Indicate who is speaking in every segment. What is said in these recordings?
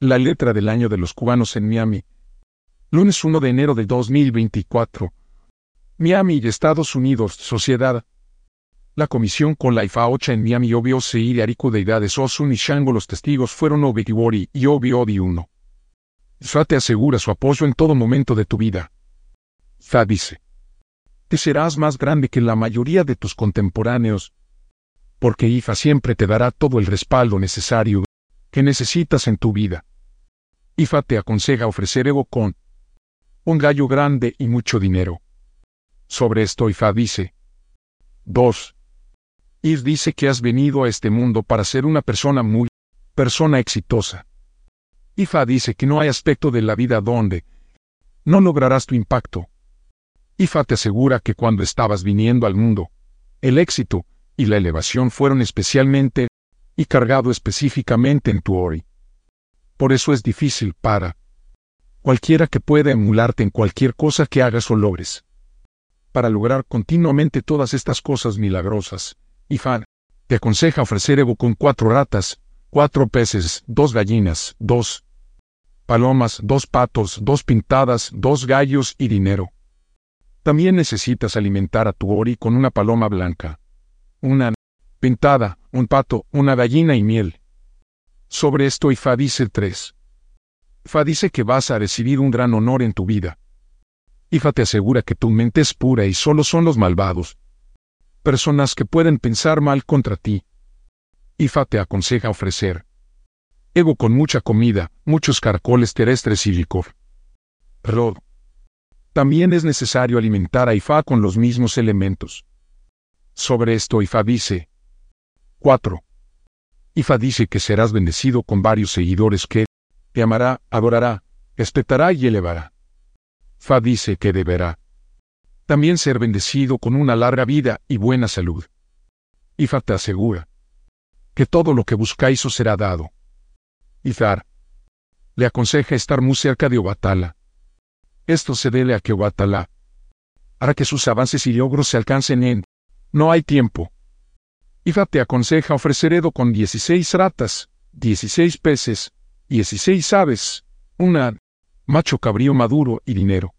Speaker 1: La letra del año de los cubanos en Miami. Lunes 1 de enero de 2024. Miami y Estados Unidos, Sociedad. La comisión con la IFA 8 en Miami obvio seguir Ariku deidades Osun y Shango los testigos fueron Obikiwori y Obi 1. Fa te asegura su apoyo en todo momento de tu vida. Fa dice. Te serás más grande que la mayoría de tus contemporáneos, porque IFA siempre te dará todo el respaldo necesario que necesitas en tu vida. IFA te aconseja ofrecer ego con un gallo grande y mucho dinero. Sobre esto IFA dice 2. IF dice que has venido a este mundo para ser una persona muy, persona exitosa. IFA dice que no hay aspecto de la vida donde no lograrás tu impacto. IFA te asegura que cuando estabas viniendo al mundo, el éxito y la elevación fueron especialmente y cargado específicamente en tu ori. Por eso es difícil para cualquiera que pueda emularte en cualquier cosa que hagas o logres. Para lograr continuamente todas estas cosas milagrosas, IFA te aconseja ofrecer Evo con cuatro ratas, cuatro peces, dos gallinas, dos palomas, dos patos, dos pintadas, dos gallos y dinero. También necesitas alimentar a tu Ori con una paloma blanca, una pintada, un pato, una gallina y miel. Sobre esto Ifa dice 3. Ifa dice que vas a recibir un gran honor en tu vida. Ifa te asegura que tu mente es pura y solo son los malvados. Personas que pueden pensar mal contra ti. Ifa te aconseja ofrecer ego con mucha comida, muchos caracoles terrestres y licor. Rod. También es necesario alimentar a Ifa con los mismos elementos. Sobre esto Ifa dice 4. Ifa dice que serás bendecido con varios seguidores que te amará, adorará, respetará y elevará. Fa dice que deberá también ser bendecido con una larga vida y buena salud. Ifa te asegura que todo lo que buscáis os será dado. Izar. Le aconseja estar muy cerca de Obatala. Esto se debe a que Obatala hará que sus avances y logros se alcancen en no hay tiempo. Ifa te aconseja ofrecer Edo con 16 ratas, 16 peces, 16 aves, una macho cabrío maduro y dinero.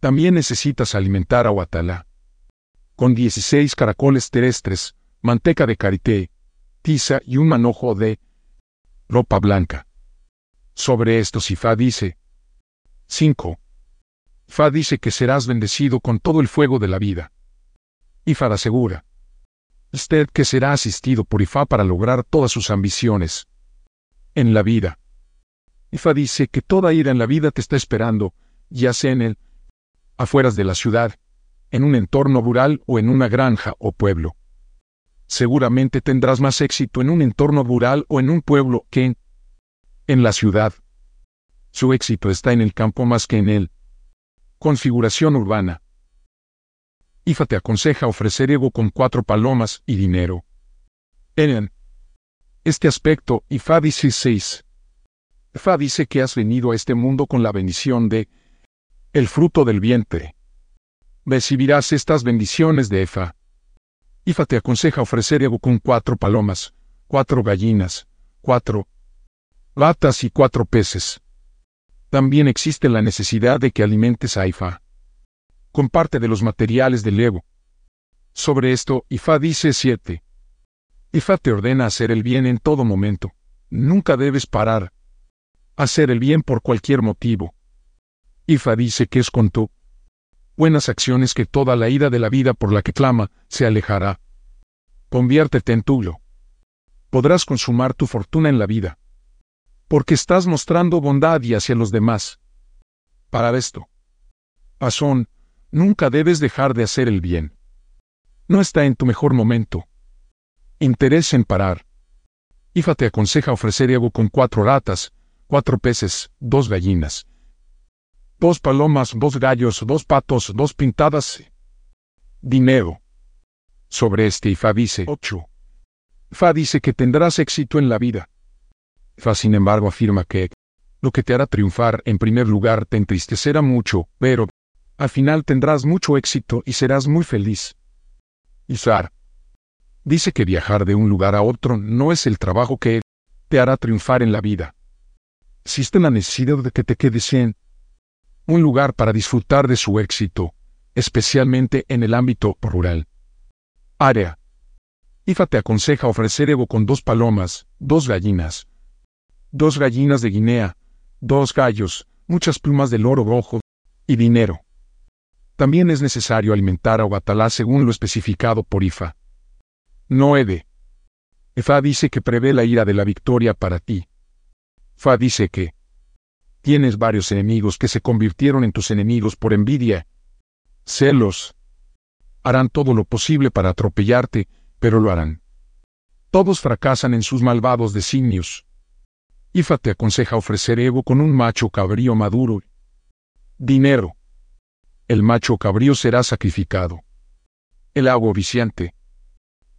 Speaker 1: También necesitas alimentar a Obatala con 16 caracoles terrestres, manteca de karité, tiza y un manojo de ropa blanca. Sobre esto Fa dice 5. Fa dice que serás bendecido con todo el fuego de la vida. Ifa asegura. Usted que será asistido por Ifa para lograr todas sus ambiciones. En la vida. Ifa dice que toda ira en la vida te está esperando, ya sea en el afueras de la ciudad, en un entorno rural o en una granja o pueblo seguramente tendrás más éxito en un entorno rural o en un pueblo que en, en la ciudad. Su éxito está en el campo más que en él. Configuración urbana. IFA te aconseja ofrecer ego con cuatro palomas y dinero. En este aspecto, IFA dice 6. IFA dice que has venido a este mundo con la bendición de el fruto del vientre. Recibirás estas bendiciones de EFA. IFA te aconseja ofrecer ego con cuatro palomas, cuatro gallinas, cuatro latas y cuatro peces. También existe la necesidad de que alimentes a IFA con parte de los materiales del ego. Sobre esto, IFA dice 7. IFA te ordena hacer el bien en todo momento. Nunca debes parar. Hacer el bien por cualquier motivo. IFA dice que es con tu buenas acciones que toda la ira de la vida por la que clama se alejará. Conviértete en tuyo. Podrás consumar tu fortuna en la vida. Porque estás mostrando bondad y hacia los demás. Para esto. Pasón, nunca debes dejar de hacer el bien. No está en tu mejor momento. Interés en parar. Ifa te aconseja ofrecer ego con cuatro ratas, cuatro peces, dos gallinas, dos palomas, dos gallos, dos patos, dos pintadas. Dinero. Sobre este Ifa dice 8. Fa dice que tendrás éxito en la vida. Fa sin embargo afirma que lo que te hará triunfar en primer lugar te entristecerá mucho, pero al final tendrás mucho éxito y serás muy feliz. Isar dice que viajar de un lugar a otro no es el trabajo que te hará triunfar en la vida. existe la necesidad de que te quedes en un lugar para disfrutar de su éxito, especialmente en el ámbito rural. Área. IFA te aconseja ofrecer ego con dos palomas, dos gallinas, dos gallinas de Guinea, dos gallos, muchas plumas de loro rojo y dinero. También es necesario alimentar a Obatalá según lo especificado por IFA. Noede. Efa dice que prevé la ira de la victoria para ti. Fa dice que tienes varios enemigos que se convirtieron en tus enemigos por envidia. Celos. Harán todo lo posible para atropellarte, pero lo harán. Todos fracasan en sus malvados designios. Ifa te aconseja ofrecer ego con un macho cabrío maduro. Dinero. El macho cabrío será sacrificado. El agua viciante.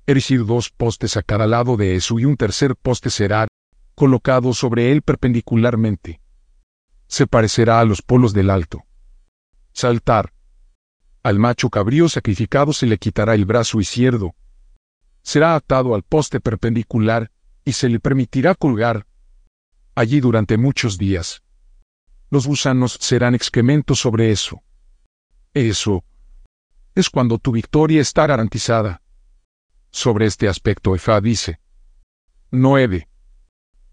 Speaker 1: Erigir dos postes a cada lado de eso y un tercer poste será colocado sobre él perpendicularmente. Se parecerá a los polos del alto. Saltar. Al macho cabrío sacrificado se le quitará el brazo izquierdo. Será atado al poste perpendicular y se le permitirá colgar allí durante muchos días. Los gusanos serán excrementos sobre eso. Eso es cuando tu victoria está garantizada. Sobre este aspecto Efa dice. 9.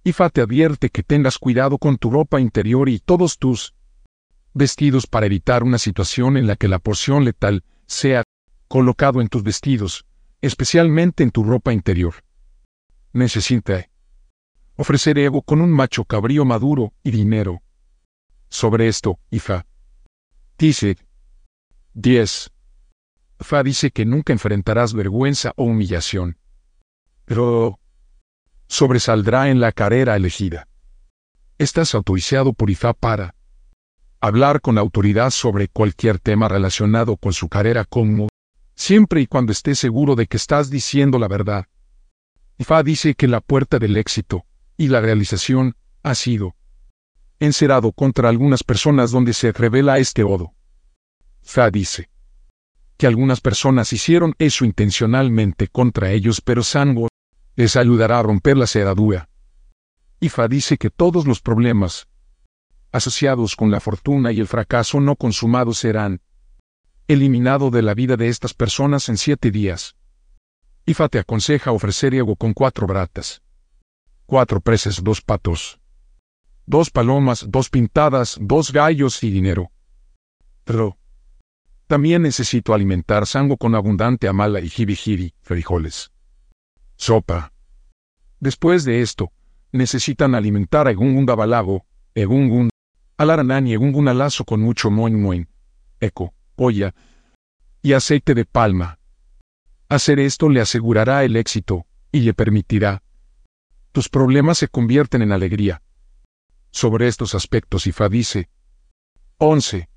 Speaker 1: Ifa te advierte que tengas cuidado con tu ropa interior y todos tus vestidos para evitar una situación en la que la porción letal sea colocado en tus vestidos, especialmente en tu ropa interior. Necesita ofrecer ego con un macho cabrío maduro y dinero. Sobre esto, Ifa dice 10. Fa dice que nunca enfrentarás vergüenza o humillación. Pero sobresaldrá en la carrera elegida. Estás autorizado por IFA para hablar con autoridad sobre cualquier tema relacionado con su carrera como, siempre y cuando estés seguro de que estás diciendo la verdad. IFA dice que la puerta del éxito y la realización ha sido encerado contra algunas personas donde se revela este odo. Fa dice que algunas personas hicieron eso intencionalmente contra ellos, pero Sango les ayudará a romper la cerradura. Ifa dice que todos los problemas asociados con la fortuna y el fracaso no consumados serán eliminados de la vida de estas personas en siete días. Ifa te aconseja ofrecer ego con cuatro bratas, cuatro preces, dos patos, dos palomas, dos pintadas, dos gallos y dinero. También necesito alimentar sango con abundante amala y jibijiri, frijoles sopa. Después de esto, necesitan alimentar a Egungun Gabalago, Egungun, Alaranán y Egungun Alazo con mucho moin moin, eco, polla y aceite de palma. Hacer esto le asegurará el éxito, y le permitirá. Tus problemas se convierten en alegría. Sobre estos aspectos Ifa dice. 11.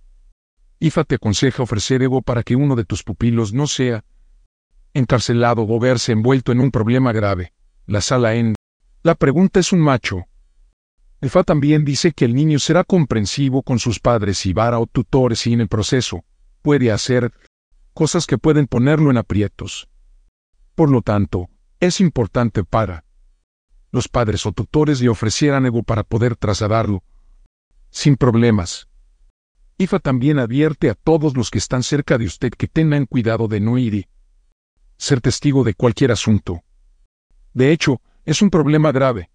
Speaker 1: Ifa te aconseja ofrecer ego para que uno de tus pupilos no sea encarcelado o verse envuelto en un problema grave. La sala en... La pregunta es un macho. El Fa también dice que el niño será comprensivo con sus padres y vara o tutores y en el proceso puede hacer cosas que pueden ponerlo en aprietos. Por lo tanto, es importante para los padres o tutores le ofrecieran ego para poder trasladarlo sin problemas. IFA también advierte a todos los que están cerca de usted que tengan cuidado de no ir y ser testigo de cualquier asunto. De hecho, es un problema grave.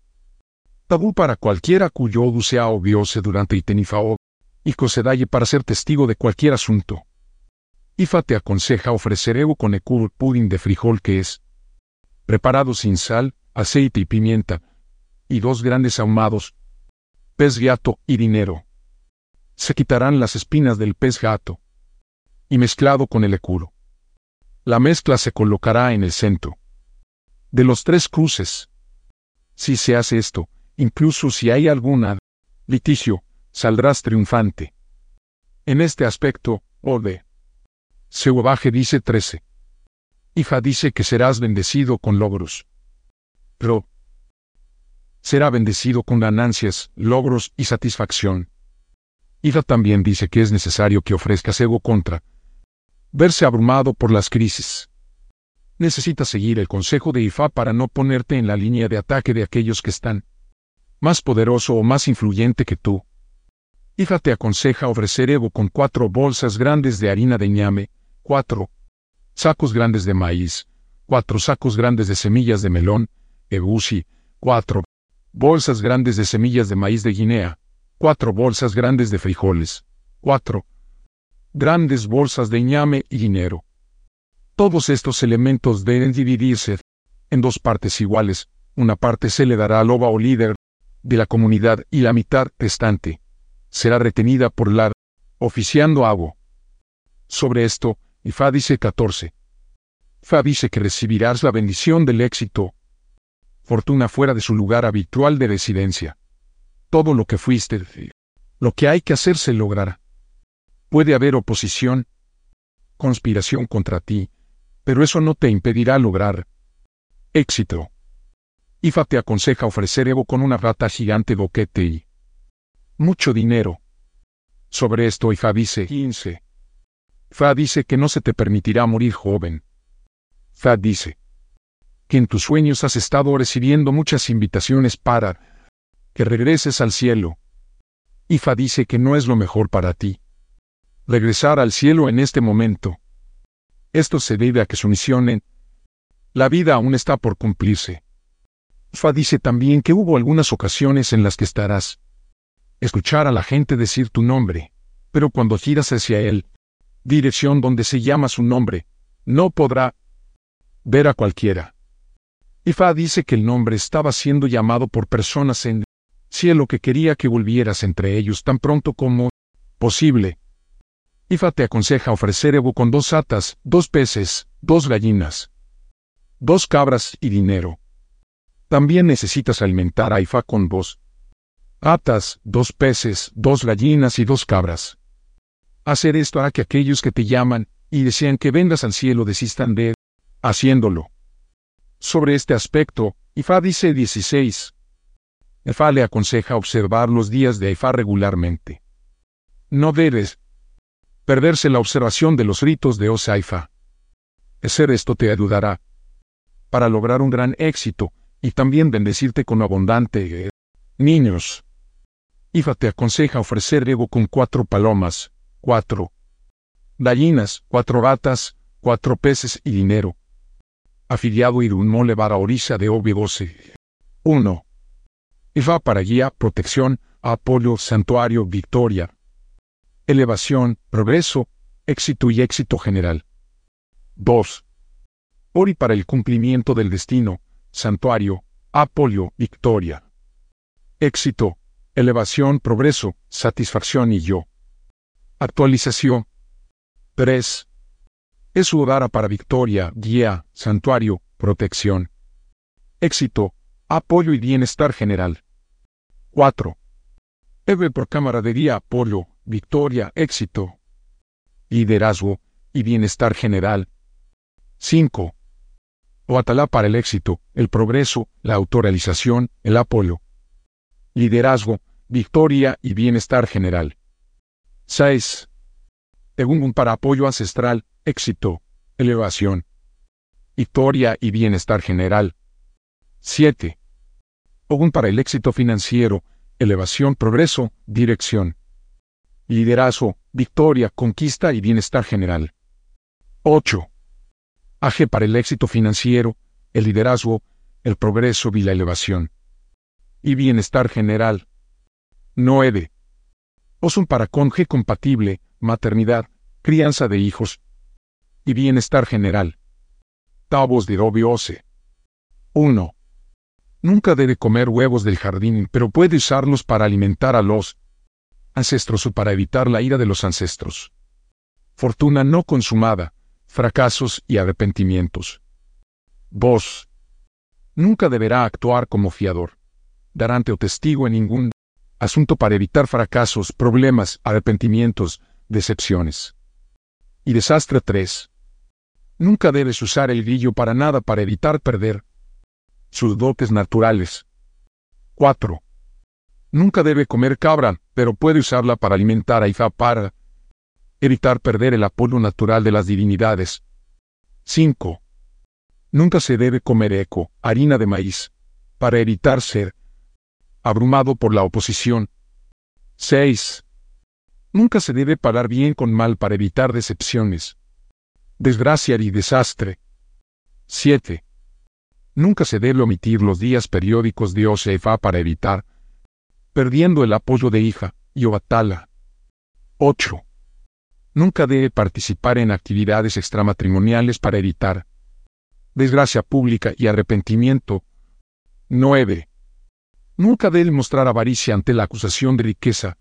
Speaker 1: Tabú para cualquiera cuyo odu sea obviose durante Itenifao, y cosedalle para ser testigo de cualquier asunto. Ifa te aconseja ofrecer ego con ekur pudding de frijol que es preparado sin sal, aceite y pimienta, y dos grandes ahumados, pez gato y dinero. Se quitarán las espinas del pez gato, y mezclado con el ecuro. La mezcla se colocará en el centro. De los tres cruces. Si se hace esto, incluso si hay alguna litigio, saldrás triunfante. En este aspecto, Ode. Seubaje dice 13. Hija dice que serás bendecido con logros. Pero será bendecido con ganancias, logros y satisfacción. Hija también dice que es necesario que ofrezcas ego contra verse abrumado por las crisis. Necesitas seguir el consejo de IFA para no ponerte en la línea de ataque de aquellos que están más poderoso o más influyente que tú. Ifa te aconseja ofrecer Evo con cuatro bolsas grandes de harina de ñame, cuatro sacos grandes de maíz, cuatro sacos grandes de semillas de melón, ebusi, cuatro bolsas grandes de semillas de maíz de Guinea, cuatro bolsas grandes de frijoles, cuatro grandes bolsas de ñame y dinero. Todos estos elementos deben dividirse en dos partes iguales, una parte se le dará al loba o líder de la comunidad y la mitad restante será retenida por la oficiando agua. Sobre esto, Ifá dice 14. Fa dice que recibirás la bendición del éxito, fortuna fuera de su lugar habitual de residencia. Todo lo que fuiste, lo que hay que hacer se logrará. Puede haber oposición, conspiración contra ti, pero eso no te impedirá lograr éxito. Ifa te aconseja ofrecer Evo con una rata gigante boquete y mucho dinero. Sobre esto Ifa dice 15. Fa dice que no se te permitirá morir joven. Fa dice que en tus sueños has estado recibiendo muchas invitaciones para que regreses al cielo. Ifa dice que no es lo mejor para ti. Regresar al cielo en este momento. Esto se debe a que su misión en la vida aún está por cumplirse. Fa dice también que hubo algunas ocasiones en las que estarás escuchar a la gente decir tu nombre, pero cuando giras hacia él, dirección donde se llama su nombre, no podrá ver a cualquiera. Ifa dice que el nombre estaba siendo llamado por personas en cielo que quería que volvieras entre ellos tan pronto como posible. Ifa te aconseja ofrecer Evo con dos atas, dos peces, dos gallinas, dos cabras y dinero. También necesitas alimentar a Ifa con dos atas, dos peces, dos gallinas y dos cabras. Hacer esto hará que aquellos que te llaman y desean que vengas al cielo desistan de haciéndolo. Sobre este aspecto, Ifa dice 16. Ifa le aconseja observar los días de Ifa regularmente. No debes perderse la observación de los ritos de Osaifa. Hacer esto te ayudará para lograr un gran éxito y también bendecirte con abundante eh, niños. Ifa te aconseja ofrecer ego con cuatro palomas, cuatro gallinas, cuatro ratas, cuatro peces y dinero. Afiliado Irún Mole Orisa de Obi-12. 1. Para guía, protección, apoyo, santuario, victoria. Elevación, progreso, éxito y éxito general. 2. Ori para el cumplimiento del destino, santuario, apoyo, victoria. Éxito, elevación, progreso, satisfacción y yo. Actualización. 3. Es su hogar para victoria, guía, santuario, protección. Éxito, apoyo y bienestar general. 4. Eve por camaradería, apoyo, victoria, éxito. Liderazgo y bienestar general. 5. Oatalá para el éxito, el progreso, la autorrealización, el apoyo. Liderazgo, victoria y bienestar general. 6. Tegún para apoyo ancestral, éxito, elevación, victoria y bienestar general. 7. Ogún para el éxito financiero, elevación, progreso, dirección, liderazgo, victoria, conquista y bienestar general. 8. AG para el éxito financiero, el liderazgo, el progreso y la elevación. Y bienestar general. 9. Osun para conge compatible, maternidad, crianza de hijos. Y bienestar general. Tabos de Ose. 1. Nunca debe comer huevos del jardín, pero puede usarlos para alimentar a los ancestros o para evitar la ira de los ancestros. Fortuna no consumada fracasos y arrepentimientos. 2. Nunca deberá actuar como fiador, darante o testigo en ningún asunto para evitar fracasos, problemas, arrepentimientos, decepciones. Y desastre 3. Nunca debes usar el grillo para nada para evitar perder sus dotes naturales. 4. Nunca debe comer cabra, pero puede usarla para alimentar a Ifa para Evitar perder el apoyo natural de las divinidades. 5. Nunca se debe comer eco, harina de maíz, para evitar ser abrumado por la oposición. 6. Nunca se debe parar bien con mal para evitar decepciones, desgracia y desastre. 7. Nunca se debe omitir los días periódicos de OCFA para evitar, perdiendo el apoyo de hija, y Obatala. 8. Nunca debe participar en actividades extramatrimoniales para evitar desgracia pública y arrepentimiento. 9. Nunca debe mostrar avaricia ante la acusación de riqueza,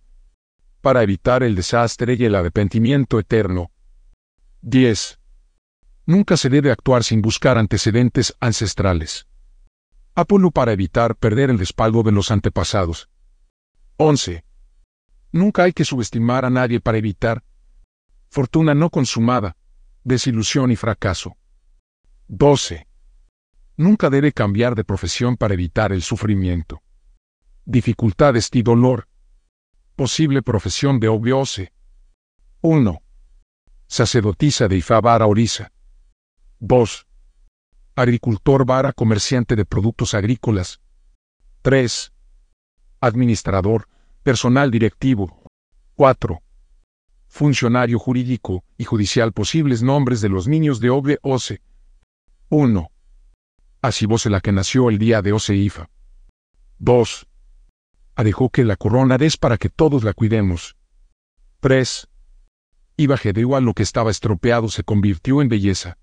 Speaker 1: para evitar el desastre y el arrepentimiento eterno. 10. Nunca se debe actuar sin buscar antecedentes ancestrales. Apolo para evitar perder el respaldo de los antepasados. 11. Nunca hay que subestimar a nadie para evitar fortuna no consumada, desilusión y fracaso. 12. Nunca debe cambiar de profesión para evitar el sufrimiento dificultades y dolor. Posible profesión de Obiose. 1. Sacerdotisa de Ifá Orisa. 2. Agricultor vara comerciante de productos agrícolas. 3. Administrador, personal directivo. 4. Funcionario jurídico y judicial posibles nombres de los niños de Obe 1. Así vos la que nació el día de Oseifa. 2 dejó que la corona es para que todos la cuidemos. 3. Iba Gedeo a lo que estaba estropeado se convirtió en belleza.